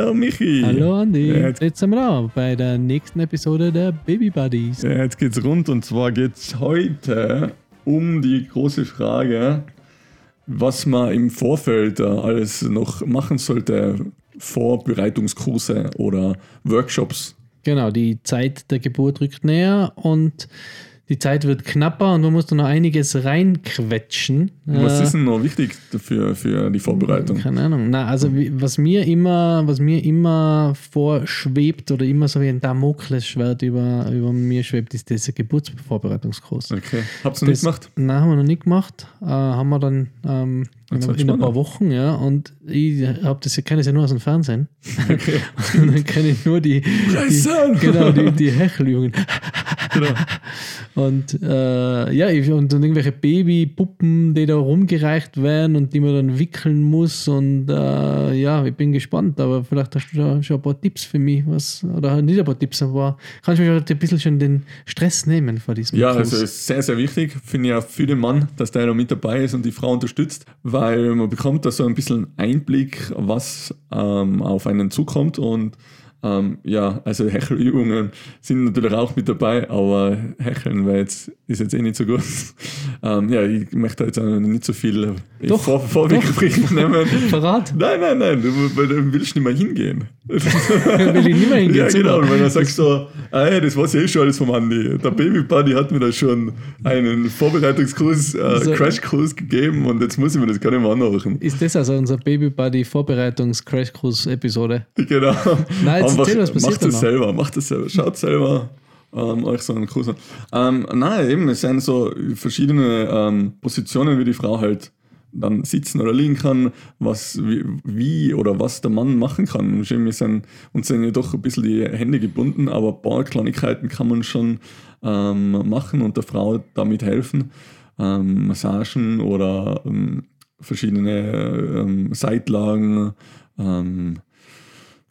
Hallo Michi. Hallo Andi. Jetzt, Jetzt sind wir da bei der nächsten Episode der Baby Buddies. jetzt geht's rund und zwar geht's heute um die große Frage, was man im Vorfeld äh, alles noch machen sollte, Vorbereitungskurse oder Workshops. Genau, die Zeit der Geburt rückt näher und die Zeit wird knapper und man muss da noch einiges reinquetschen. Was Äh, ist denn noch wichtig für, für die Vorbereitung? Keine Ahnung. Na, also was mir immer, was mir immer vorschwebt oder immer so wie ein Damoklesschwert über, über mir schwebt, ist dieser Geburtsvorbereitungskurs. Okay. Hab's noch nicht gemacht? Nein, haben wir noch nicht gemacht. Äh, haben wir dann ähm, in, in ein paar. Wochen, ja. Und ich habe das, kenne es ja nur aus dem Fernsehen. und dann kenne ich nur die, die genau, die, die Hecheljungen. Genau. Und äh, ja, und dann irgendwelche Babypuppen, die da rumgereicht werden und die man dann wickeln muss. Und äh, ja, ich bin gespannt, aber vielleicht hast du da schon ein paar Tipps für mich, was, oder halt nicht ein paar Tipps, aber kannst du mir ein bisschen schon den Stress nehmen vor diesem Ja, Kurs? also ist sehr, sehr wichtig, finde ich auch für den Mann, dass der da mit dabei ist und die Frau unterstützt, weil man bekommt da so ein bisschen Einblick, was ähm, auf einen zukommt und ähm, ja, also Hechelübungen sind natürlich auch mit dabei, aber Hecheln war jetzt, ist jetzt eh nicht so gut. ähm, ja, ich möchte jetzt auch nicht so viel Doch, Vor Vorwegbrief nehmen. Verrat? Nein, nein, nein, du, weil du willst nicht mehr hingehen. Will ich nicht mehr hingehen, Ja, genau. Wenn du sagst so, ah, hey, das weiß ich eh schon alles vom Andi. Der Baby Buddy hat mir da schon einen Vorbereitungskurs, äh, So. Crashkurs gegeben und jetzt muss ich mir das gar nicht mehr anhören. Ist das also unser Baby Buddy Vorbereitungs-Crash-Kurs-Episode? Genau. Nein, jetzt erzähl, was macht danach? selber, macht das selber. Schaut selber ähm, euch so einen Kurs an. Ähm, nein, eben, es sind so verschiedene ähm, Positionen, wie die Frau halt dann sitzen oder liegen kann, was, wie, wie oder was der Mann machen kann. Wir sind, uns sind ja doch ein bisschen die Hände gebunden, aber ein paar Kleinigkeiten kann man schon ähm, machen und der Frau damit helfen. Ähm, Massagen oder ähm, verschiedene ähm, Seitlagen.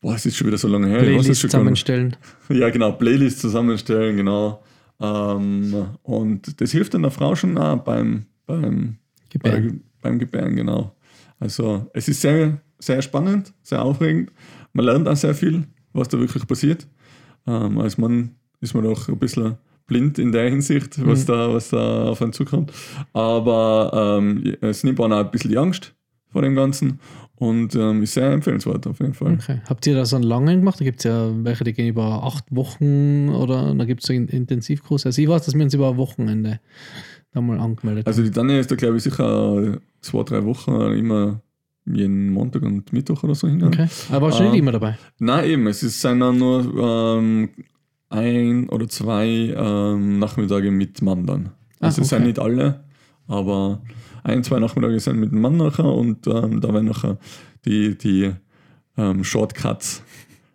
Boah, es ist schon wieder so lange her. Playlist zusammenstellen. Ja, genau, Playlist zusammenstellen, genau. Ähm, und das hilft dann der Frau schon auch beim, beim, Gebären. Bei, beim Gebären, genau. Also es ist sehr, sehr spannend, sehr aufregend. Man lernt auch sehr viel, was da wirklich passiert. Ähm, als Mann ist man doch ein bisschen blind in der Hinsicht, was, da, was da auf einen zukommt. Aber ähm, es nimmt auch ein bisschen die Angst vor dem Ganzen und ähm, ist sehr empfehlenswert auf jeden Fall. Okay. Habt ihr da so einen langen gemacht? Da gibt es ja welche, die gehen über acht Wochen oder da gibt es so einen Intensivkurs. Also ich weiß, dass wir uns über ein Wochenende da mal angemeldet Also die Tanja ist da, glaube ich, sicher zwei, drei Wochen immer jeden Montag und Mittwoch oder so haben. hingegangen. Okay. Aber warst du nicht Ähm, immer dabei? Nein, eben, es ist- sind dann nur ähm, ein oder zwei ähm, Nachmittage mit Mann dann. Ah, Also es sind okay. nicht alle, aber ein, zwei Nachmittage sind mit dem Mann nachher und ähm, da werden nachher die, die ähm, Shortcuts,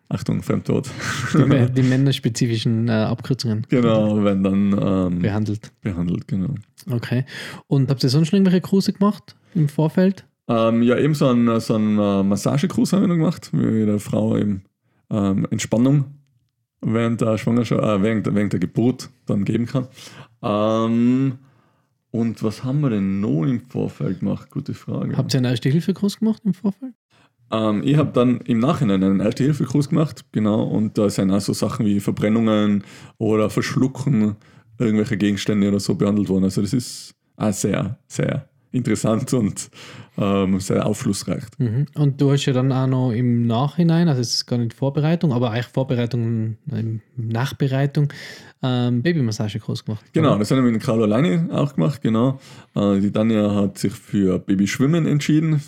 Achtung, Fremdwort, Die, die männerspezifischen äh, Abkürzungen genau, werden dann ähm, behandelt. behandelt, genau. Okay. Und habt ihr sonst schon irgendwelche Kurse gemacht im Vorfeld? Ähm, ja, eben so einen, so einen äh, Massagekurs haben wir noch gemacht, wie der Frau eben ähm, Entspannung während der Schwangerschaft, äh, während, während der Geburt dann geben kann. Ähm, und was haben wir denn noch im Vorfeld gemacht? Gute Frage. Habt ihr einen Erste-Hilfe-Kurs gemacht im Vorfeld? Ähm, ich habe dann im Nachhinein einen Erste-Hilfe-Kurs gemacht, genau, und da sind auch so Sachen wie Verbrennungen oder Verschlucken irgendwelche Gegenstände oder so behandelt worden. Also das ist auch sehr, sehr interessant und ähm, sehr aufschlussreich. Mhm. Und du hast ja dann auch noch im Nachhinein, also es ist gar nicht Vorbereitung, aber eigentlich Vorbereitung, Nachbereitung, ähm, Babymassagekurs gemacht. Genau, das haben wir mit dem Carlo alleine auch gemacht, genau. Äh, die Tanja hat sich für Babyschwimmen entschieden.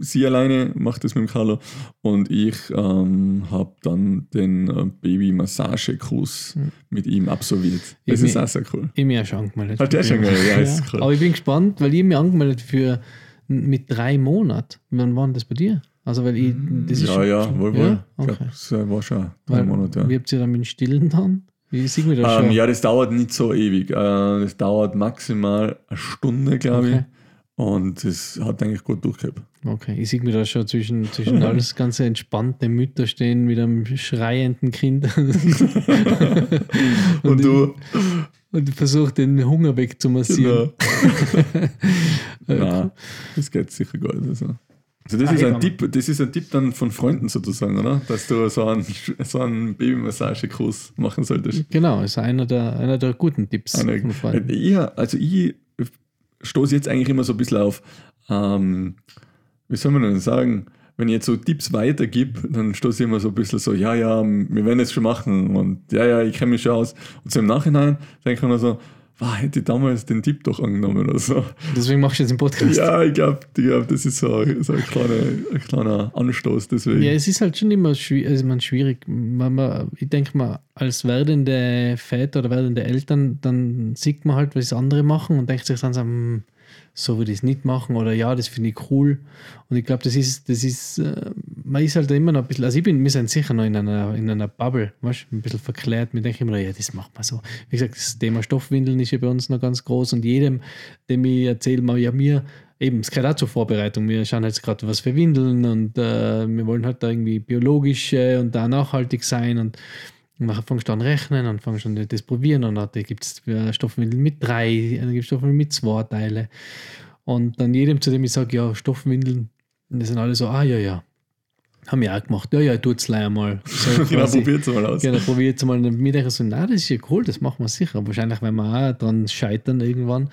Sie alleine macht das mit dem Carlo. Und ich ähm, habe dann den äh, Babymassagekurs mit ihm absolviert. Das Ich ist mi- auch sehr cool. Ich mir auch schon angemeldet. Hat der schon gemeldet? Ja, ist cool. Aber ich bin gespannt, weil ich mich angemeldet für mit drei Monaten. Wann war denn das bei dir? Also, weil ich, das ist ja, schon- ja, wohl, wohl. Ja? Ich Okay. glaube, war schon drei Weil, Monate. Wie Ja. habt ihr dann mit dem Stillen dann? Wie sieht mir das Ähm, schon? ja, das dauert nicht so ewig. Äh, das dauert maximal eine Stunde, glaube Okay. ich. Und es hat eigentlich gut durchgehabt. Okay, ich sehe mir da schon zwischen, zwischen alles ganze entspannte Mütter stehen mit einem schreienden Kind Und, du? und versucht den Hunger wegzumassieren. Genau. Nein, das geht sicher gut. Also. Also das Ah, ist ein. Tipp, das ist ein Tipp dann von Freunden sozusagen, oder? Dass du so einen, so einen Babymassagekurs machen solltest. Genau, ist einer der, einer der guten Tipps Eine, von Freunden. ich, also ich stoße jetzt eigentlich immer so ein bisschen auf, ähm, wie soll man denn sagen, wenn ich jetzt so Tipps weitergib, dann stoße ich immer so ein bisschen so, ja, ja, wir werden es schon machen und ja, ja, ich kenne mich schon aus. Und so im Nachhinein denke ich mir so, wow, hätte ich damals den Tipp doch angenommen oder so. Deswegen machst du jetzt den Podcast. Ja, ich glaube, ich glaub, das ist so, so ein, kleiner, ein kleiner Anstoß deswegen. Ja, es ist halt schon immer schwierig, also man, schwierig. Man, man, ich denke mal, als werdende Väter oder werdende Eltern, dann sieht man halt, was andere machen und denkt sich dann so, hm, so würde ich es nicht machen oder ja, das finde ich cool. Und ich glaube, das ist, das ist, äh, man ist halt immer noch ein bisschen, also ich bin, wir sind sicher noch in einer, in einer Bubble, weißt ein bisschen verklärt. Wir denken immer, ja, das macht man so. Wie gesagt, das Thema Stoffwindeln ist ja bei uns noch ganz groß und jedem, dem ich erzähle, mal, ja, mir, eben, es gehört auch zur Vorbereitung. Wir schauen jetzt gerade, was für Windeln und äh, wir wollen halt da irgendwie biologisch äh, und da nachhaltig sein und man fängst an rechnen und fängst an das probieren und dann gibt es Stoffwindeln mit drei, dann gibt es Stoffwindeln mit zwei Teile. Und dann jedem, zu dem ich sage, ja, Stoffwindeln, und die sind alle so, ah ja, ja. Haben wir auch gemacht. Ja, ja, tut's gleich einmal. So genau, quasi. probiert's mal aus. Genau, probiert es mal. Und mir denke ich so, na, das ist ja cool, das machen wir sicher. Wahrscheinlich werden wir auch dran scheitern irgendwann.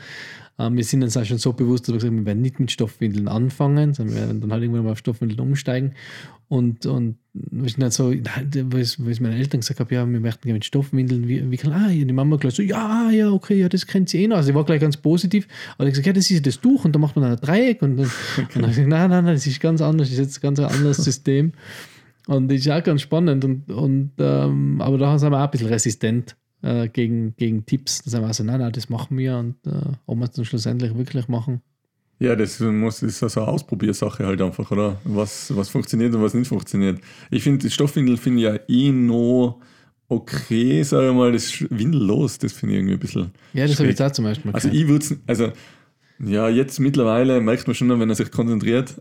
Ähm, wir sind uns auch schon so bewusst, dass wir gesagt haben, wir werden nicht mit Stoffwindeln anfangen, sondern wir werden dann halt irgendwann mal auf Stoffwindeln umsteigen. Und, und wir sind halt so, was, was meine Eltern gesagt haben, ja, wir möchten gerne mit Stoffwindeln wi- wickeln. Ah, die Mama gleich so, ja, ja, okay, ja, das kennt sie eh noch. Also, sie war gleich ganz positiv. Aber ich gesagt, ja, das ist das Tuch und da macht man dann ein Dreieck. Und dann, und dann habe ich gesagt, nein, nein, nein, das ist ganz anders, das ist jetzt ganz ein anderes System. Und das ist auch ganz spannend. Und, und, ähm, aber da sind wir auch ein bisschen resistent äh, gegen, gegen Tipps. Da sind wir auch so, nein, nein, das machen wir. Und äh, ob wir es dann schlussendlich wirklich machen. Ja, das muss ist so eine Ausprobiersache halt einfach, oder? Was, was funktioniert und was nicht funktioniert. Ich finde, die Stoffwindel finde ich ja eh noch okay, sage ich mal, das Windellos, das finde ich irgendwie ein bisschen. Ja, das habe ich auch zum Beispiel mal Also ich würde es, also ja, jetzt mittlerweile merkt man schon, wenn er sich konzentriert,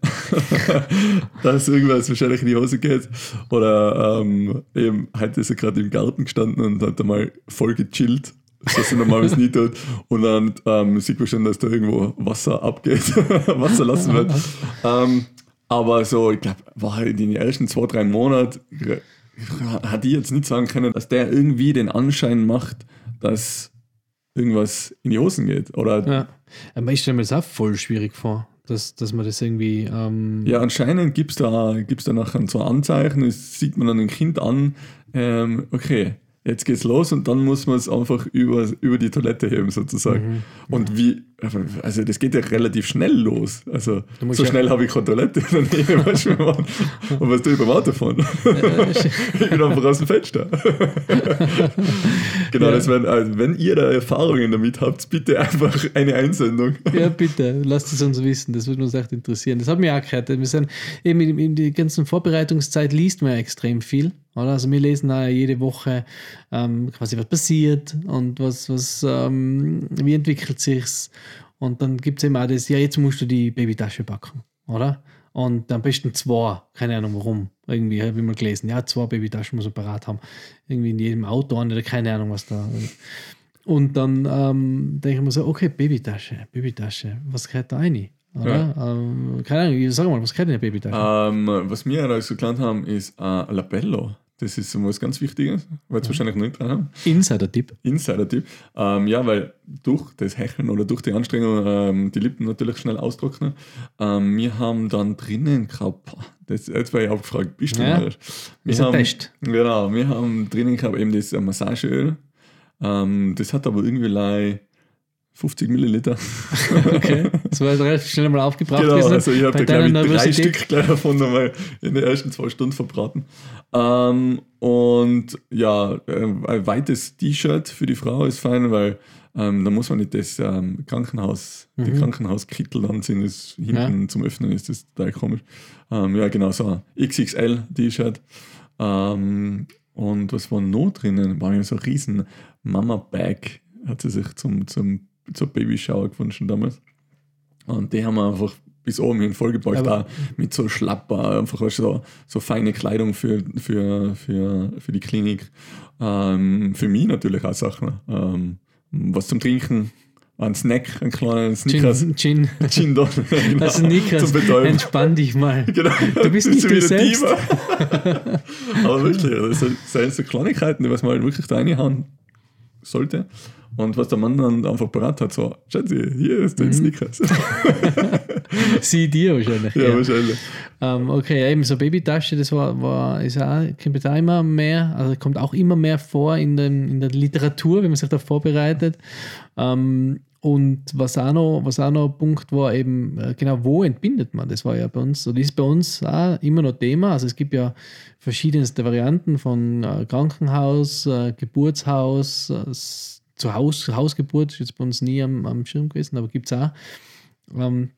dass irgendwas wahrscheinlich in die Hose geht. Oder ähm, eben, heute ist er gerade im Garten gestanden und hat einmal voll gechillt, was er normalerweise nie tut. Und dann ähm, sieht man schon, dass da irgendwo Wasser abgeht, Wasser lassen wird. ähm, aber so, ich glaube, war halt in den ersten zwei, drei Monaten hat ich jetzt nicht sagen können, dass der irgendwie den Anschein macht, dass irgendwas in die Hosen geht. Oder Ja. Aber ich stelle mir das auch voll schwierig vor, dass, dass man das irgendwie. Ähm, Ja, anscheinend gibt es da, gibt's da nachher so Anzeichen, das sieht man dann dem Kind an, ähm, okay, jetzt geht's los und dann muss man es einfach über, über die Toilette heben sozusagen. Mhm. Und wie, also das geht ja relativ schnell los. Also Du so ja- schnell habe ich keine Toilette weißt du, Mann. Und was tue ich beim Autofahren? Äh, ich bin einfach aus dem Fenster. genau, Ja. das wären, also wenn ihr da Erfahrungen damit habt, bitte einfach eine Einsendung. Ja, bitte, lasst es uns wissen. Das würde uns echt interessieren. Das hat mich auch gehört. Wir sind eben in, in der ganzen Vorbereitungszeit liest man ja extrem viel. Oder? Also wir lesen auch jede Woche ähm, quasi, was passiert und was, was ähm, wie entwickelt sich's. Und dann gibt es eben auch das, ja, jetzt musst du die Babytasche backen, oder? Und am besten zwei, keine Ahnung warum. Irgendwie habe ich mal gelesen, ja, zwei Babytaschen muss man parat haben. Irgendwie in jedem Auto oder keine Ahnung, was da. Und dann ähm, denke ich mir so, okay, Babytasche, Babytasche, was gehört da rein? Oder? Ähm, keine Ahnung, sag mal, was gehört in eine Babytasche? Ähm, was wir da so gelernt haben, ist äh, Labello. Das ist was ganz Wichtiges, weil es wahrscheinlich noch nicht dran haben. Insider-Tipp. Insider-Tipp. Ähm, ja, weil durch das Hecheln oder durch die Anstrengung ähm, die Lippen natürlich schnell austrocknen. Ähm, wir haben dann drinnen gehabt, das, jetzt war ich auch gefragt, bist du Ja, mal? ist ein Test. Genau, wir haben drinnen gehabt eben das Massageöl. Ähm, das hat aber irgendwie 50 Milliliter. Okay. Das war relativ schnell mal aufgebraucht. Genau, gewesen. also ich habe da glaube ich drei. Stück gleich davon nochmal in den ersten zwei Stunden verbraten. Ähm, und ja, äh, ein weites T-Shirt für die Frau ist fein, weil ähm, da muss man nicht das ähm, Krankenhaus, die Mhm. Krankenhauskittel anziehen, das hinten zum Öffnen ist, das total komisch. Ähm, ja, genau, so ein XXL T-Shirt. Ähm, und was war noch drinnen? War ja so ein riesen Mama-Bag, hat sie sich zum, zum, zur Babyshower gewünscht damals. Und die haben wir einfach bis oben hin vollgepackt, auch mit so Schlapper, einfach weißt so, so feine Kleidung für, für, für, für die Klinik. Ähm, für mich natürlich auch Sachen. Ähm, was zum Trinken, einen Snack, einen kleinen Snickers. Gin, Gin. Gin Don, genau, Also Snickers, entspann dich mal. Genau. Du bist nicht du selbst. Aber wirklich, das sind so Kleinigkeiten, die was man halt wirklich da reinhauen sollte. Und was der Mann dann einfach parat hat, so, Schatzi, hier ist Mhm. dein Snickers. Sie dir wahrscheinlich. ja, ja. wahrscheinlich. Ähm, okay, eben so Babytasche, das war, war ist auch, kommt auch immer mehr, also kommt auch immer mehr vor in, den, in der Literatur, wenn man sich da vorbereitet. Ähm, und was auch, noch, was auch noch ein Punkt war, eben, äh, genau, wo entbindet man? Das war ja bei uns, oder ist bei uns auch immer noch Thema. Also es gibt ja verschiedenste Varianten von äh, Krankenhaus, äh, Geburtshaus, zu Haus, Hausgeburt, ist jetzt bei uns nie am, am Schirm gewesen, aber gibt es auch. Ähm,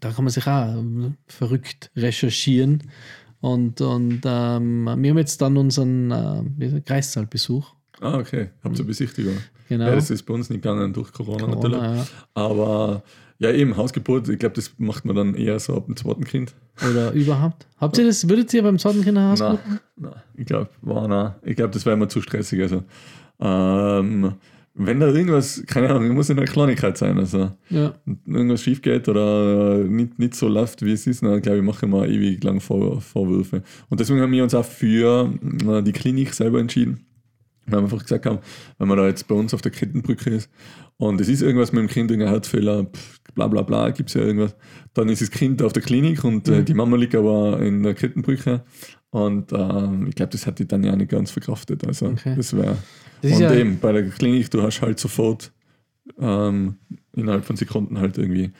da kann man sich auch verrückt recherchieren. Und, und ähm, wir haben jetzt dann unseren äh, Kreissaalbesuch. Ah, okay. Habt ihr Besichtigung? Genau. Ja, das ist bei uns nicht gegangen durch Corona, natürlich. Corona, ja. Aber ja, eben, Hausgeburt, ich glaube, das macht man dann eher so ab dem zweiten Kind. Oder überhaupt. Habt ihr das, würdet ihr beim zweiten Kinderhaus Nein, gucken? nein, ich glaube, war nein. Ich glaube, das wäre immer zu stressig. Also, ähm, wenn da irgendwas, keine Ahnung, muss ja eine Kleinigkeit sein. Also, Ja. irgendwas schief geht oder nicht, nicht so läuft, wie es ist, dann glaube ich, mache ich mir ewig lang Vor Vorwürfe. Und deswegen haben wir uns auch für äh, die Klinik selber entschieden. Weil wir einfach gesagt haben, wenn man da jetzt bei uns auf der Kettenbrücke ist und es ist irgendwas mit dem Kind, irgendein Herzfehler, pff, bla bla bla, gibt es ja irgendwas, dann ist das Kind auf der Klinik und äh, die Mama liegt aber in der Kettenbrücke. Und ähm, ich glaube, das hat die dann ja nicht ganz verkraftet. Also Okay. das wäre. Und ja- eben, bei der Klinik, du hast halt sofort ähm, innerhalb von Sekunden halt irgendwie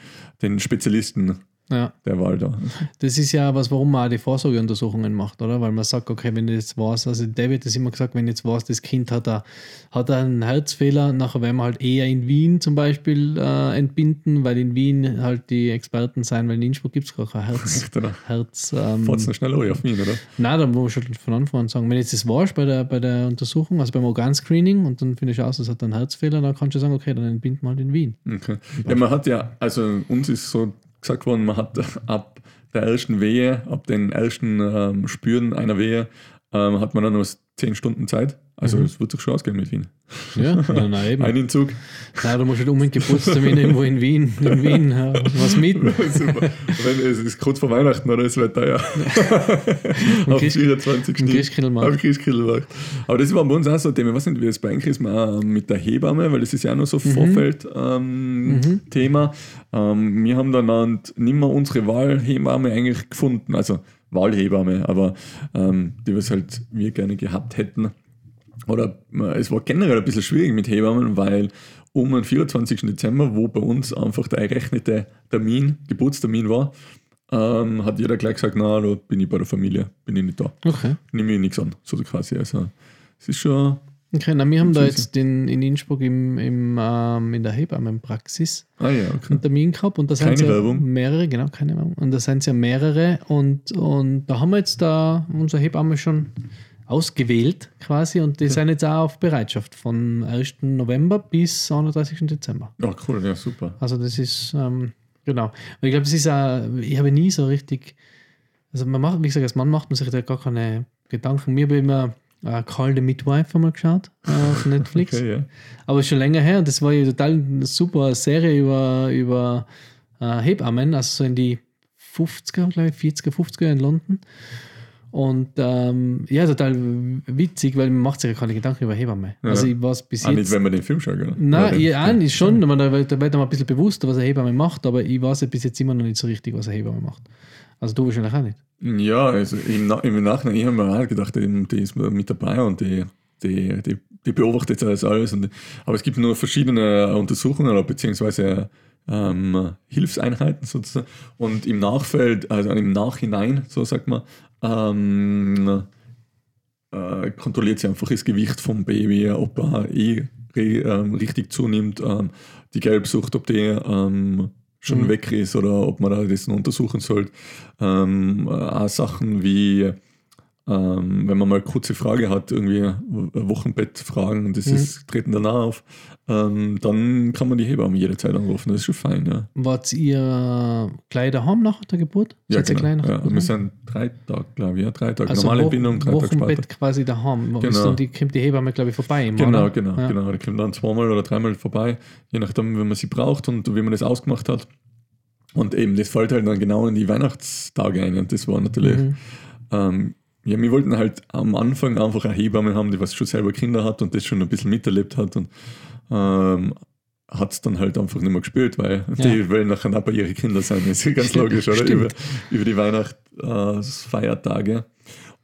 den Spezialisten ja. der Wahl da. Das ist ja was, warum man auch die Vorsorgeuntersuchungen macht, oder? Weil man sagt, okay, wenn du jetzt weißt, also David hat immer gesagt, wenn jetzt weißt, das Kind hat, a, hat einen Herzfehler, nachher werden wir halt eher in Wien zum Beispiel äh, entbinden, weil in Wien halt die Experten sein, weil in Innsbruck gibt es gar kein Herz. Herz ähm, fährt's noch schnell auf mich, oder? Nein, da muss ich schon von Anfang an sagen, wenn jetzt das warst bei der, bei der Untersuchung, also beim Organscreening und dann finde ich aus, es hat einen Herzfehler, dann kannst du sagen, okay, dann entbinden wir halt in Wien. Okay. Ja, man hat ja, also uns ist so gesagt worden, man hat ab der ersten Wehe, ab den ersten ähm, Spüren einer Wehe, ähm, hat man dann nur 10 Stunden Zeit. Also es wird sich schon ausgehen mit Wien. Ja, nein, nein, eben. Ein Entzug. Nein, du musst halt unbedingt Geburtstermin irgendwo in Wien, in Wien ja, was mieten. Super. Wenn, es ist kurz vor Weihnachten, oder? Es wird teuer. Auf Christ- 24. im Christkindlmarkt. Auf Christkindlmarkt. Aber das war bei uns auch so ein Thema. Ich weiß nicht, wie es bei euch ist mit der Hebamme, weil das ist ja auch noch so Vorfeld-Thema. Ähm, Thema. ähm, wir haben dann nicht mehr unsere Wahlhebamme eigentlich gefunden. Also Wahlhebamme, aber ähm, die wir halt wir gerne gehabt hätten. Oder äh, es war generell ein bisschen schwierig mit Hebammen, weil um den 24. Dezember, wo bei uns einfach der errechnete Termin, Geburtstermin war, ähm, hat jeder gleich gesagt, na, da bin ich bei der Familie, bin ich nicht da. Okay. Nehme ich nichts an, so quasi. Also es ist schon, Okay, na, wir haben da jetzt den, in Innsbruck im, im, ähm, in der Hebammenpraxis ah ja, okay. einen Termin gehabt und da sind ja Werbung. mehrere, genau, keine Werbung. Und da sind es ja mehrere und, und da haben wir jetzt da unsere Hebamme schon ausgewählt quasi und die sind jetzt auch auf Bereitschaft von 1. November bis 31. Dezember. Ja, cool, ja, super. Also das ist, ähm, genau. Und ich glaube, das ist auch, ich habe nie so richtig, also man macht, wie gesagt, als Mann macht man sich da gar keine Gedanken. Mir habe immer äh, Call the Midwife einmal geschaut äh, auf Netflix. Okay, ja. Aber schon länger her und das war ja total eine super Serie über, über äh, Hebammen, also so in die 50er, glaube ich, 40er, 50er in London. Und ähm, ja, total witzig, weil man macht sich ja keine Gedanken über Hebamme. Ja. Also ich war bis jetzt. nicht, wenn man den Film schaut, oder? Nein, ja, eigentlich schon, man, da wird man ein bisschen bewusster, was eine Hebamme macht, aber ich weiß ja bis jetzt immer noch nicht so richtig, was eine Hebamme macht. Also du wahrscheinlich auch nicht. Ja, also im, Na im Nachhinein, ich habe mir auch gedacht, die ist mit dabei und die, die, die, die beobachtet das alles. Und, aber es gibt nur verschiedene Untersuchungen beziehungsweise ähm, Hilfseinheiten sozusagen. Und im Nachfeld, also im Nachhinein, so sagt man, ähm, äh, kontrolliert sie einfach das Gewicht vom Baby, ob er eh ähm, richtig zunimmt, ähm, die Gelbsucht, ob die ähm, schon Mhm. weg ist oder ob man da das noch untersuchen sollte. Ähm, äh, auch Sachen wie ähm, wenn man mal eine kurze Frage hat, irgendwie Wochenbettfragen und das Mhm. ist, treten danach auf, ähm, dann kann man die Hebamme jederzeit anrufen. Das ist schon fein, ja. Wart ihr gleich daheim nach der Geburt? Ja, Seid genau. ja. der Wir Geburt? sind drei Tage, glaube ich, ja, drei Tage. also Normale Wo- Entbindung, drei Tage später. Wochenbett quasi daheim. Genau. Und die kommt die Hebamme, glaube ich, vorbei. Immer, Genau, oder? genau, ja. genau. Die kommt dann zweimal oder dreimal vorbei, je nachdem, wenn man sie braucht und wie man das ausgemacht hat. Und eben, das fällt halt dann genau in die Weihnachtstage ein. Und das war natürlich, Mhm. ähm, ja, wir wollten halt am Anfang einfach eine Hebamme haben, die was schon selber Kinder hat und das schon ein bisschen miterlebt hat. Und ähm, hat es dann halt einfach nicht mehr gespielt, weil die wollen nachher auch bei ihren Kindern sein. Das ist ja ganz logisch, oder? Über, über die Weihnachtsfeiertage.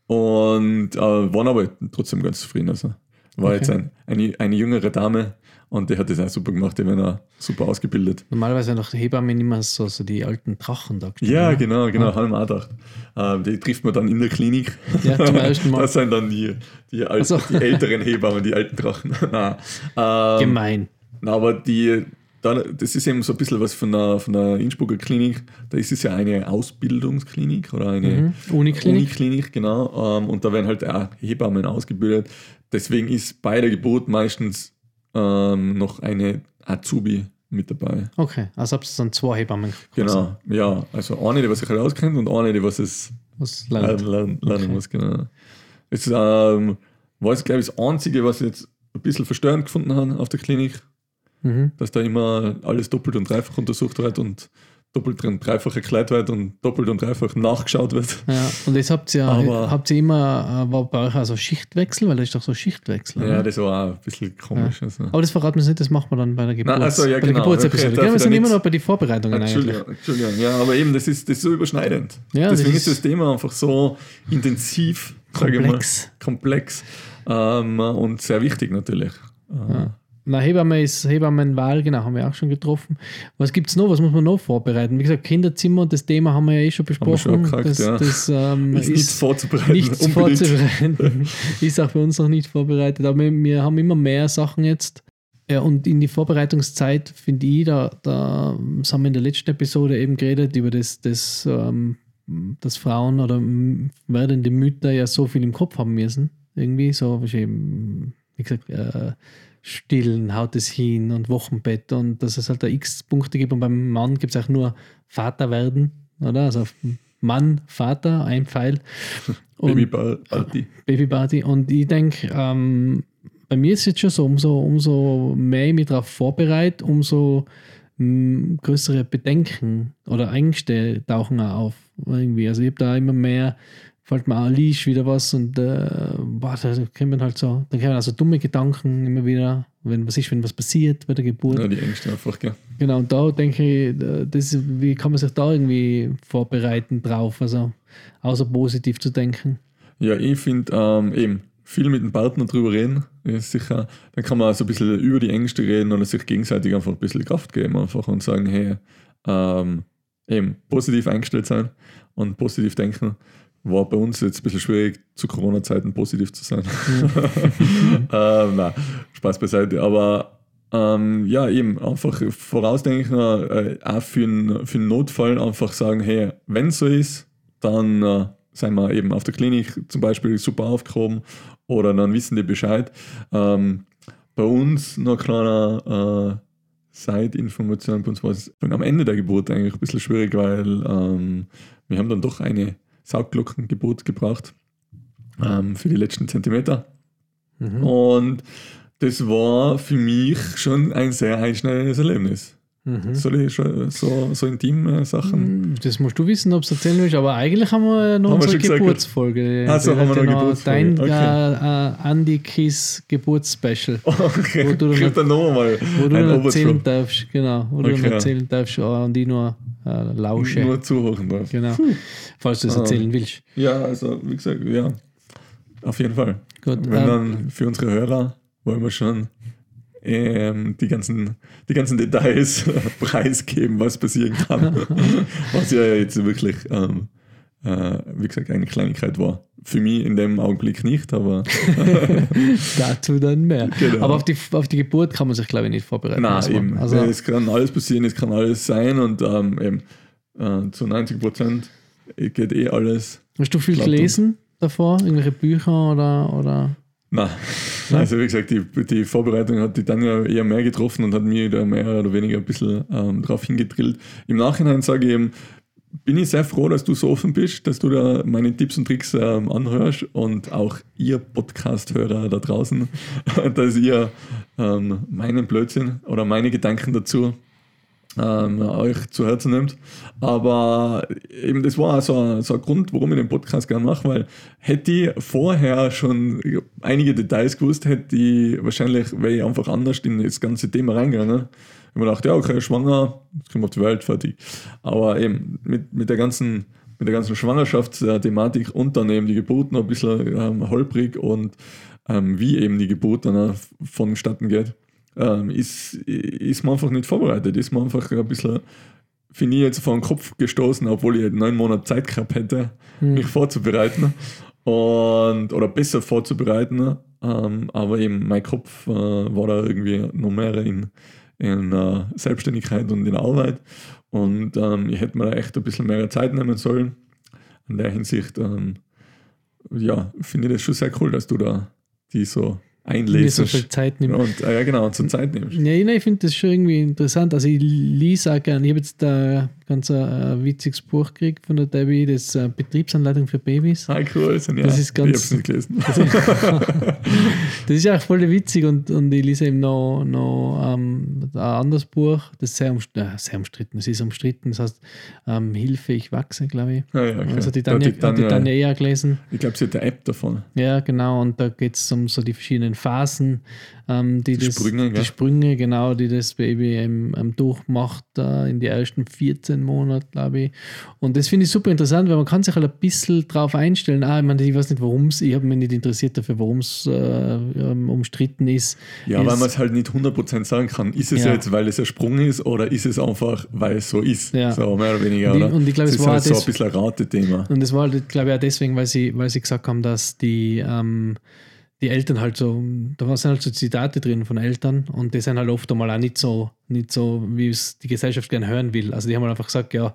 Und äh, waren aber trotzdem ganz zufrieden. Also war Okay. jetzt ein, eine, eine jüngere Dame und die hat das auch super gemacht, die waren auch super ausgebildet. Normalerweise die Hebammen immer so, so die alten Drachen da Ja, oder? genau, genau, Ja. haben wir auch gedacht. Ähm, die trifft man dann in der Klinik. Ja, zum ersten Mal. Das sind dann die, die, al Ach so. die älteren Hebammen, die alten Drachen. Nein. Ähm, Gemein. Na, aber die, da, das ist eben so ein bisschen was von der, von der Innsbrucker Klinik. Da ist es ja eine Ausbildungsklinik oder eine Mhm. Uniklinik. Uniklinik, genau. Ähm, und da werden halt auch Hebammen ausgebildet. Deswegen ist bei der Geburt meistens ähm, noch eine Azubi mit dabei. Okay, also habt ihr dann zwei Hebammen. Genau, ja. Also eine, die was sich halt auskennt und eine, die was es Was lernen, lernt. lernen, lernen Okay. muss, genau. Es ähm, war jetzt, glaube ich, das Einzige, was ich jetzt ein bisschen verstörend gefunden habe auf der Klinik, Mhm. dass da immer alles doppelt und dreifach untersucht wird und doppelt und dreifach erklärt wird und doppelt und dreifach nachgeschaut wird. Ja, und jetzt habt ihr, Aber- habt ihr immer, äh, war bei euch also Schichtwechsel, weil das ist doch so Schichtwechsel. Ja, oder? das war auch ein bisschen komisch. Also. Aber das verraten wir nicht, das machen wir dann bei der Geburt. Also, ja, bei der genau. Geburtsepisode. Okay, darf wir sind immer noch bei den Vorbereitungen eigentlich. Entschuldigung, Entschuldigung, ja, aber eben, das ist, das ist so überschneidend. Ja, das Deswegen ist- ist das Thema einfach so intensiv, ich mal, Komplex. komplex ähm, und sehr wichtig natürlich. Äh, Ja. Na, Hebamme ist Hebammenwahl, genau, haben wir auch schon getroffen. Was gibt es noch? Was muss man noch vorbereiten? Wie gesagt, Kinderzimmer und das Thema haben wir ja eh schon wir besprochen. schon abgehakt, das ja. das ähm, Ist, ist, nichts vorzubereiten. nichts unbedingt. vorzubereiten. ist auch bei uns noch nicht vorbereitet. Aber wir, wir haben immer mehr Sachen jetzt. Ja, und in die Vorbereitungszeit finde ich, da, da das haben wir in der letzten Episode eben geredet, über das, das ähm, dass Frauen oder werdende Mütter ja so viel im Kopf haben müssen. Irgendwie so, wie gesagt, äh, stillen, haut es hin und Wochenbett und dass es halt da x Punkte gibt und beim Mann gibt es auch nur Vater werden, oder? Also Mann, Vater, ein Pfeil. Babyparty. Babyparty. Und ich denke, ähm, bei mir ist es jetzt schon so, umso, umso mehr ich mich darauf vorbereite, umso mh, größere Bedenken oder Ängste tauchen auch auf. Irgendwie. Also ich habe da immer mehr, fällt mir auch Leash wieder was und äh, boah, da kommen halt so, dann kommen also dumme Gedanken immer wieder, wenn was ist, wenn was passiert bei der Geburt. Ja, die Ängste einfach, gell. Genau, und da denke ich, das, ist- wie kann man sich da irgendwie vorbereiten drauf, also außer positiv zu denken. Ja, ich finde ähm, eben viel mit dem Partner drüber reden, ist sicher, dann kann man so ein bisschen über die Ängste reden oder sich gegenseitig einfach ein bisschen Kraft geben einfach und sagen, hey, ähm, eben positiv eingestellt sein und positiv denken. War bei uns jetzt ein bisschen schwierig, zu Corona-Zeiten positiv zu sein. ähm, na, Spaß beiseite. Aber ähm, ja, eben einfach vorausdenken, äh, auch für einen für einen Notfall einfach sagen, hey, wenn es so ist, dann äh, sind wir eben auf der Klinik zum Beispiel super aufgehoben oder dann wissen die Bescheid. Ähm, bei uns noch ein kleiner äh, Side-Information, bei uns war es am Ende der Geburt eigentlich ein bisschen schwierig, weil ähm, wir haben dann doch eine Saugglockengeburt gebraucht ähm, für die letzten Zentimeter. Mhm. Und das war für mich schon ein sehr einschneidendes Erlebnis. Mhm. Soll ich schon so, so intime Sachen? Das musst du wissen, ob es erzählen willst, aber eigentlich haben wir noch Haben wir unsere gesagt. Geburtsfolge. Ach so, Die haben wir noch ja Geburtsfolge. Dein Okay. äh, Andy Kiss Geburtsspecial, Okay, Wo du dann- nochmal wo du dann erzählen darfst, genau, wo du Okay. dann erzählen darfst äh, und ich nur äh, lausche. Nur zuhören darf. Genau. Falls du es Ah. erzählen willst. Ja, also wie gesagt, ja, auf jeden Fall. Gut. Wenn ähm, dann für unsere Hörer wollen wir schon ähm, die, ganzen, die ganzen Details preisgeben, was passieren kann. was ja jetzt wirklich, ähm, äh, wie gesagt, eine Kleinigkeit war. Für mich in dem Augenblick nicht, aber dazu dann mehr. Genau. Aber auf die, auf die Geburt kann man sich, glaube ich, nicht vorbereiten. Nein, eben. Also, es kann alles passieren, es kann alles sein und ähm, eben äh, zu 90 Prozent geht eh alles. hast du viel gelesen davor? Irgendwelche Bücher oder. oder? Nein. Also wie gesagt, die, die Vorbereitung hat die Tanja eher mehr getroffen und hat mir da mehr oder weniger ein bisschen ähm, drauf hingedrillt. Im Nachhinein sage ich eben, bin ich sehr froh, dass du so offen bist, dass du da meine Tipps und Tricks ähm, anhörst und auch ihr Podcast-Hörer da draußen, dass ihr ähm, meinen Blödsinn oder meine Gedanken dazu ähm, euch zu Herzen nimmt. Aber eben das war so ein, so ein Grund, warum ich den Podcast gerne mache, weil hätte ich vorher schon einige Details gewusst, hätte ich wahrscheinlich, wäre ich einfach anders in das ganze Thema reingegangen. Ich habe mir gedacht, ja, okay, schwanger, jetzt kommen wir auf die Welt, fertig. Aber eben mit, mit der ganzen mit der ganzen Schwangerschaftsthematik und dann eben die Geburt noch ein bisschen ähm, holprig und ähm, wie eben die Geburt dann vonstatten geht ähm, ist, ist man einfach nicht vorbereitet, ist man einfach ein bisschen, finde ich, jetzt vor den Kopf gestoßen, obwohl ich neun Monate Zeit gehabt hätte, mhm. mich vorzubereiten und oder besser vorzubereiten. Ähm, aber eben mein Kopf äh, war da irgendwie noch mehr in, in uh, Selbstständigkeit und in Arbeit. Und ähm, ich hätte mir da echt ein bisschen mehr Zeit nehmen sollen. In der Hinsicht, ähm, ja, finde ich das schon sehr cool, dass du da die so einlesen. so viel Zeit nimmst. Und, äh, ja, genau, und zur Zeit nimmst. Ja, ich finde das schon irgendwie interessant. Also ich lese auch gerne, ich habe jetzt da ganz ein, ein witziges Buch gekriegt von der Debbie, das äh, Betriebsanleitung für Babys. Ah, cool. Das, ja, das ist ganz, ich nicht gelesen. das ist auch voll witzig und, und ich lese eben noch, noch ähm, ein anderes Buch, das ist sehr, umstritten, äh, sehr umstritten, es ist umstritten, das heißt ähm, Hilfe, ich wachse, glaube ich. Ah, ja, okay. Also die Tanja, die Tanja, die Tanja eher gelesen. Ich glaube, sie hat eine App davon. Ja, genau, und da geht es um so die verschiedenen Phasen, ähm, die, die, das, Sprünge, die Sprünge, genau, die das Baby ähm, durchmacht äh, in die ersten 14 Monate, glaube ich. Und das finde ich super interessant, weil man kann sich halt ein bisschen drauf einstellen. Ah, ich meine, ich weiß nicht, warum es, ich habe mich nicht interessiert dafür, warum es äh, umstritten ist. Ja, ist, weil man es halt nicht 100% sagen kann. Ist es ja. jetzt, weil es ein Sprung ist oder ist es einfach, weil es so ist? Ja. So mehr oder weniger, und ich, oder? Und ich glaube, es war halt so ein bisschen ein Ratethema. Und das war, halt, glaube ich, auch deswegen, weil sie, weil sie gesagt haben, dass die ähm, die Eltern halt so, da sind halt so Zitate drin von Eltern und die sind halt oft einmal auch nicht so, nicht so, wie es die Gesellschaft gerne hören will. Also die haben halt einfach gesagt, ja,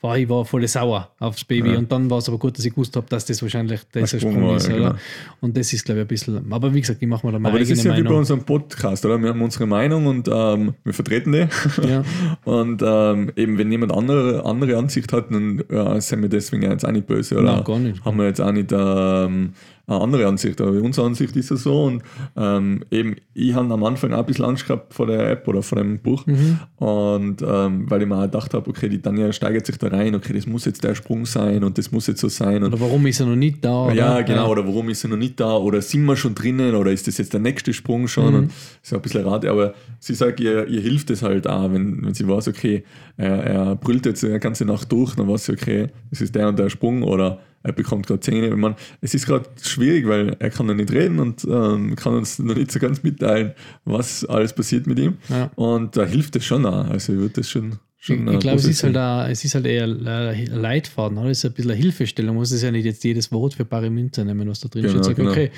war, ich war voll sauer aufs Baby ja. und dann war es aber gut, dass ich gewusst habe, dass das wahrscheinlich der Sprung, Sprung ist. Ja, genau. Und das ist, glaube ich, ein bisschen, aber wie gesagt, ich mache mir da meine Aber das ist ja Meinung. wie bei unserem Podcast, oder? Wir haben unsere Meinung und ähm, wir vertreten die. Ja. und ähm, eben, wenn jemand andere, andere Ansicht hat, dann ja, sind wir deswegen jetzt auch nicht böse, oder? Nein, gar nicht. Haben wir jetzt auch nicht ähm, eine andere Ansicht, aber unsere Ansicht ist ja so. Und ähm, eben, ich habe am Anfang auch ein bisschen Angst gehabt vor der App oder vor dem Buch. Mhm. Und ähm, weil ich mir auch gedacht habe, okay, die Tanja steigert sich da rein, okay, das muss jetzt der Sprung sein und das muss jetzt so sein. Und oder warum ist er noch nicht da? Oder? Ja, genau, oder warum ist er noch nicht da? Oder sind wir schon drinnen? Oder ist das jetzt der nächste Sprung schon? Mhm. Und ist ja ein bisschen Rate, aber sie sagt, ihr, ihr hilft es halt auch, wenn, wenn sie weiß, okay, er, er brüllt jetzt die ganze Nacht durch, dann weiß sie, okay, das ist der und der Sprung oder er bekommt gerade Zähne. Ich meine, es ist gerade schwierig, weil er kann noch nicht reden und ähm, kann uns noch nicht so ganz mitteilen, was alles passiert mit ihm. Ja. Und da hilft es schon auch. Also ich würde das schon. schon ich, ich glaube, es ist halt es ist halt eher ein Leitfaden, oder? es ist ein bisschen eine Hilfestellung. Man muss es ja nicht jetzt jedes Wort für bare Münze nehmen, was da drin genau, steht. Genau. Okay,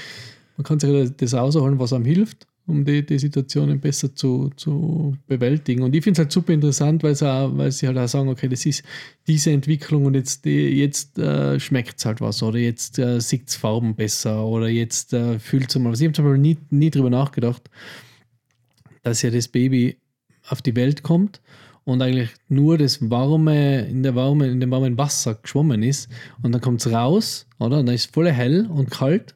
man kann sich das ausholen, was einem hilft um die, die Situationen besser zu, zu bewältigen. Und ich finde es halt super interessant, weil, auch, weil sie halt auch sagen, okay, das ist diese Entwicklung und jetzt, jetzt äh, schmeckt es halt was oder jetzt äh, sieht es Farben besser oder jetzt äh, fühlt es mal was. Ich habe zum Beispiel nie, nie drüber nachgedacht, dass ja das Baby auf die Welt kommt und eigentlich nur das warme, in, der warme, in dem warmen Wasser geschwommen ist und dann kommt es raus, oder? Und dann ist es voll hell und kalt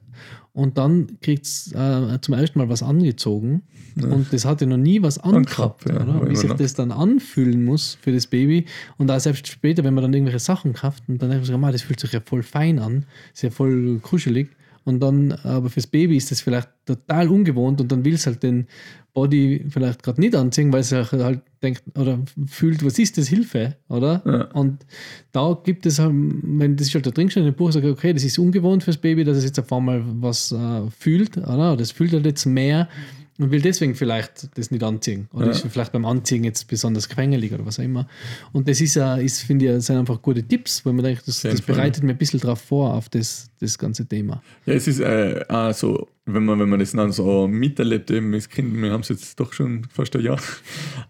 und dann kriegt es äh, zum ersten Mal was angezogen. Ja. Und das hatte noch nie was angehabt. Ja, Wie sich das dann anfühlen muss für das Baby. Und auch selbst später, wenn man dann irgendwelche Sachen kauft und dann denkt man, das fühlt sich ja voll fein an, ist ja voll kuschelig. Und dann, aber fürs Baby ist das vielleicht total ungewohnt und dann will es halt den Body vielleicht gerade nicht anziehen, weil es halt denkt oder fühlt, was ist das Hilfe, oder? Ja. Und da gibt es halt, wenn das halt da drin steht in dem Buch, sage ich, okay, das ist ungewohnt fürs Baby, dass es jetzt auf einmal was äh, fühlt, oder? Das fühlt halt jetzt mehr und will deswegen vielleicht das nicht anziehen. Oder Ja. ist vielleicht beim Anziehen jetzt besonders quengelig oder was auch immer. Und das ist, ist finde ich, sind einfach gute Tipps, weil man denkt, das, das bereitet mir ein bisschen drauf vor, auf das, das ganze Thema. Ja, es ist äh, auch so, wenn man, wenn man das dann so miterlebt, eben als Kind, wir haben es jetzt doch schon fast ein Jahr.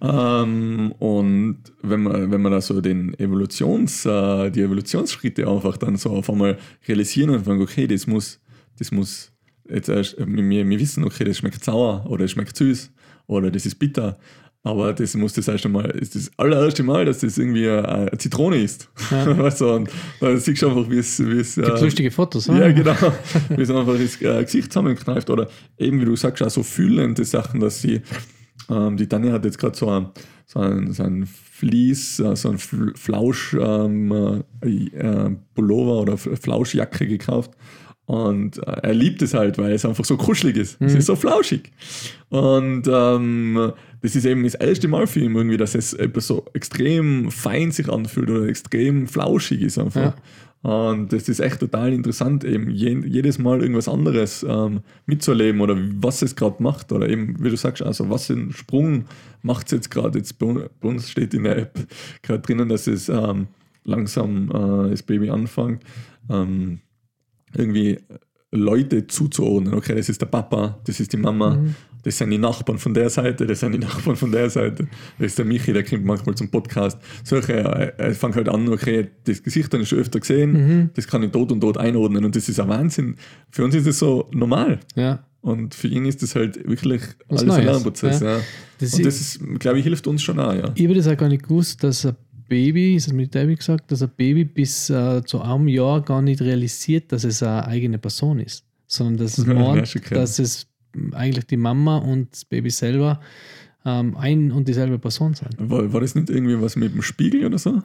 Ähm, und wenn man, wenn man da so den Evolutions, äh, die Evolutionsschritte einfach dann so auf einmal realisieren und sagen, okay, das muss, das muss jetzt erst, wir, wir wissen, okay, das schmeckt sauer oder es schmeckt süß oder das ist bitter. Aber das muss das erste Mal, ist das allererste Mal, dass das irgendwie eine, eine Zitrone ist. Ja. weißt du, und da siehst du einfach, wie es, wie es Gibt äh, lustige Fotos, ja, oder? genau. Wie sie einfach das äh, Gesicht zusammenkneift. Oder eben, wie du sagst, auch so fühlende Sachen, dass sie, ähm, die Tanja hat jetzt gerade so ein, so ein, so ein Vlies, äh, so ein Fl- Flausch ähm, äh, äh, oder Flauschjacke gekauft. Und äh, er liebt es halt, weil es einfach so kuschelig ist. Es ist so flauschig. Und ähm, das ist eben das erste Mal für ihn irgendwie, dass es etwas so extrem fein sich anfühlt oder extrem flauschig ist einfach. Und das ist echt total interessant, eben je, jedes Mal irgendwas anderes ähm, mitzuerleben oder was es gerade macht. Oder eben, wie du sagst, also was für einen Sprung macht es jetzt gerade. Jetzt bei uns steht in der App gerade drinnen, dass es ähm, langsam äh, das Baby anfängt, ähm, irgendwie Leute zuzuordnen. Okay, das ist der Papa, das ist die Mama, das sind die Nachbarn von der Seite, das sind die Nachbarn von der Seite, das ist der Michi, der kommt manchmal zum Podcast. Solche, er, er fängt halt an, okay, das Gesicht habe ich schon öfter gesehen, das kann ich dort und dort einordnen und das ist ein Wahnsinn. Für uns ist das so normal. Ja. Und für ihn ist das halt wirklich Was alles ein Neues, Lernprozess. ja. Ja. Das und das ist, glaube ich, hilft uns schon auch, ja. Ich habe das auch gar nicht gewusst, dass ein Baby, ist das mit David gesagt, dass ein Baby bis äh, zu einem Jahr gar nicht realisiert, dass es eine eigene Person ist, sondern dass es meint, dass es eigentlich die Mama und das Baby selber ähm, ein und dieselbe Person sind. War, war das nicht irgendwie was mit dem Spiegel oder so?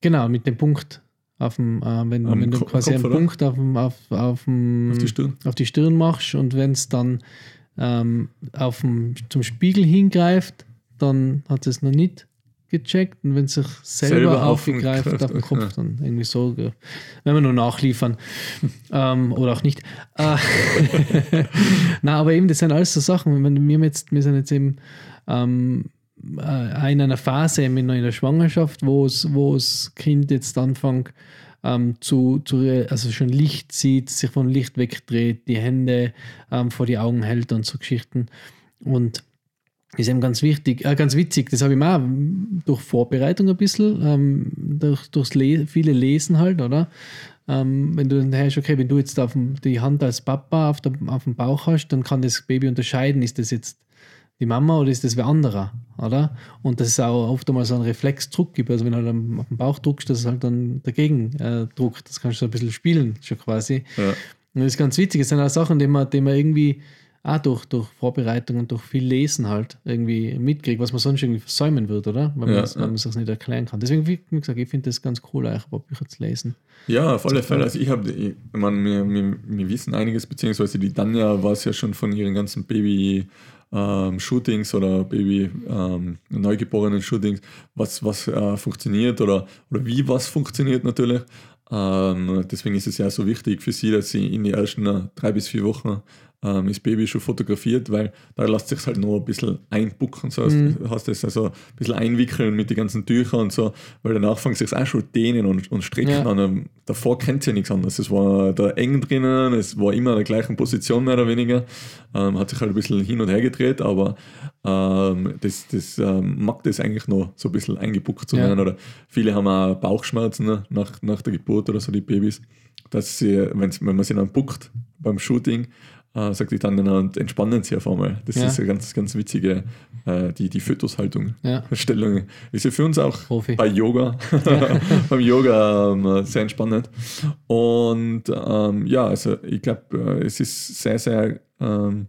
Genau, mit dem Punkt. Auf dem, äh, wenn, wenn du Ko- quasi Kopf, einen? Punkt auf, dem, auf, auf, dem, Auf die Stirn? auf die Stirn machst und wenn es dann ähm, auf dem, zum Spiegel hingreift, dann hat es noch nicht gecheckt und wenn es sich selber, Selber auf den aufgreift Kopf, auf den Kopf, ja. dann irgendwie so. Wenn wir nur nachliefern ähm, oder auch nicht. Äh, Na, aber eben, das sind alles so Sachen. Meine, Wir, jetzt, wir sind jetzt eben ähm, äh, in einer Phase in der Schwangerschaft, wo es, wo das Kind jetzt anfängt ähm, zu, zu, also schon Licht sieht, sich vom Licht wegdreht, die Hände ähm, vor die Augen hält und so Geschichten. Und ist eben ganz wichtig, äh, ganz witzig, das habe ich auch durch Vorbereitung ein bisschen, ähm, durch, durchs Le viele Lesen halt, oder? Ähm, wenn du dann hörst, okay, wenn du jetzt auf dem, die Hand als Papa auf, der, auf dem Bauch hast, dann kann das Baby unterscheiden, ist das jetzt die Mama oder ist das wer anderer, oder? Und das ist auch oft einmal so ein Reflexdruck gibt. Also wenn du halt auf den Bauch druckst, dass es halt dann dagegen äh, druckt. Das kannst du so ein bisschen spielen, schon quasi. Ja. Und das ist ganz witzig. Es sind auch Sachen, die man, die man irgendwie auch durch, durch Vorbereitung und durch viel Lesen halt irgendwie mitkriegt, was man sonst irgendwie versäumen würde, oder? Wenn man Ja, es ja. nicht erklären kann. Deswegen, wie gesagt, ich finde das ganz cool, ein paar Bücher zu lesen. Ja, auf alle Fälle. Also ich habe, ich, meine, wir, wir, wir wissen einiges, beziehungsweise die Danja war es ja schon von ihren ganzen Baby ähm, Shootings oder Baby ähm, neugeborenen Shootings, was, was äh, funktioniert oder, oder wie was funktioniert natürlich. Ähm, deswegen ist es ja so wichtig für sie, dass sie in die ersten drei bis vier Wochen ähm, das Baby schon fotografiert, weil da lässt sich halt noch ein bisschen einbucken, so Mhm. hast du es also ein bisschen einwickeln mit den ganzen Tüchern und so, weil danach fängt es sich auch schon dehnen und, und strecken Ja. an. Ähm, Davor kennt sie ja nichts anderes. Es war da eng drinnen, es war immer in der gleichen Position mehr oder weniger, ähm, hat sich halt ein bisschen hin und her gedreht, aber ähm, das, das ähm, mag das eigentlich noch so ein bisschen eingebuckt zu Ja. werden. Oder viele haben auch Bauchschmerzen ne, nach, nach der Geburt oder so, die Babys, dass sie, wenn man sie dann buckt beim Shooting, äh, sagt die dann und entspannen sie auf einmal. Das Ja. ist eine ganz, ganz witzige, äh, die, die Fötushaltung. Ja. Stellung. Ist ja für uns auch Profi. bei Yoga, beim Yoga ähm, sehr entspannend. Und ähm, ja, also ich glaube, äh, es ist sehr, sehr ähm,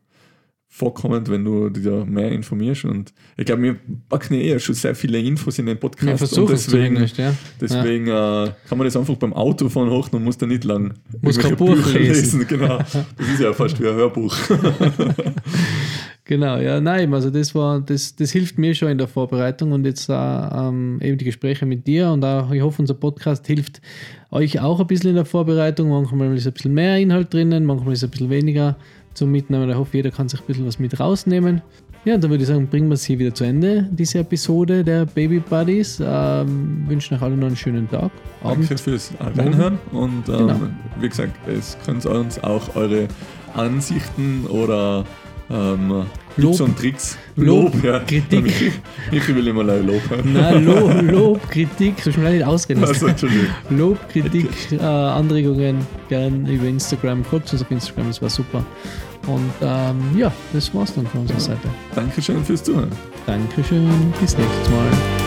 vorkommend, wenn du dich da mehr informierst. Und ich glaube, wir packen ja eher schon sehr viele Infos in den Podcast. Wir und versuchen es deswegen, zumindest, ja. deswegen äh, kann man das einfach beim Auto fahren hoch und muss da nicht lang Muss kein Buch Bücher lesen. Genau. Das ist ja fast wie ein Hörbuch. Genau, ja, nein, also das war, das, das hilft mir schon in der Vorbereitung und jetzt äh, ähm, eben die Gespräche mit dir und auch, ich hoffe, unser Podcast hilft euch auch ein bisschen in der Vorbereitung. Manchmal ist ein bisschen mehr Inhalt drinnen, manchmal ist ein bisschen weniger zum Mitnehmen. Ich hoffe, jeder kann sich ein bisschen was mit rausnehmen. Ja, dann würde ich sagen, bringen wir es hier wieder zu Ende, diese Episode der Baby Buddies. Ähm, wünschen euch alle noch einen schönen Tag. Abend. Danke fürs Reinhören und ähm, genau. wie gesagt, es könnt uns auch eure Ansichten oder ähm, Lob. und Tricks. Lob, Lob ja. Kritik. Ich, will immer Lob hören. Nein, Lob, Lob, Kritik, so schnell nicht ausreden. Also, Lob, Kritik, äh, Anregungen gern über Instagram. Folgt uns auf Instagram, das war super. Und ähm, ja, das war's dann von unserer Seite. Dankeschön fürs Zuhören. Dankeschön, bis nächstes Mal.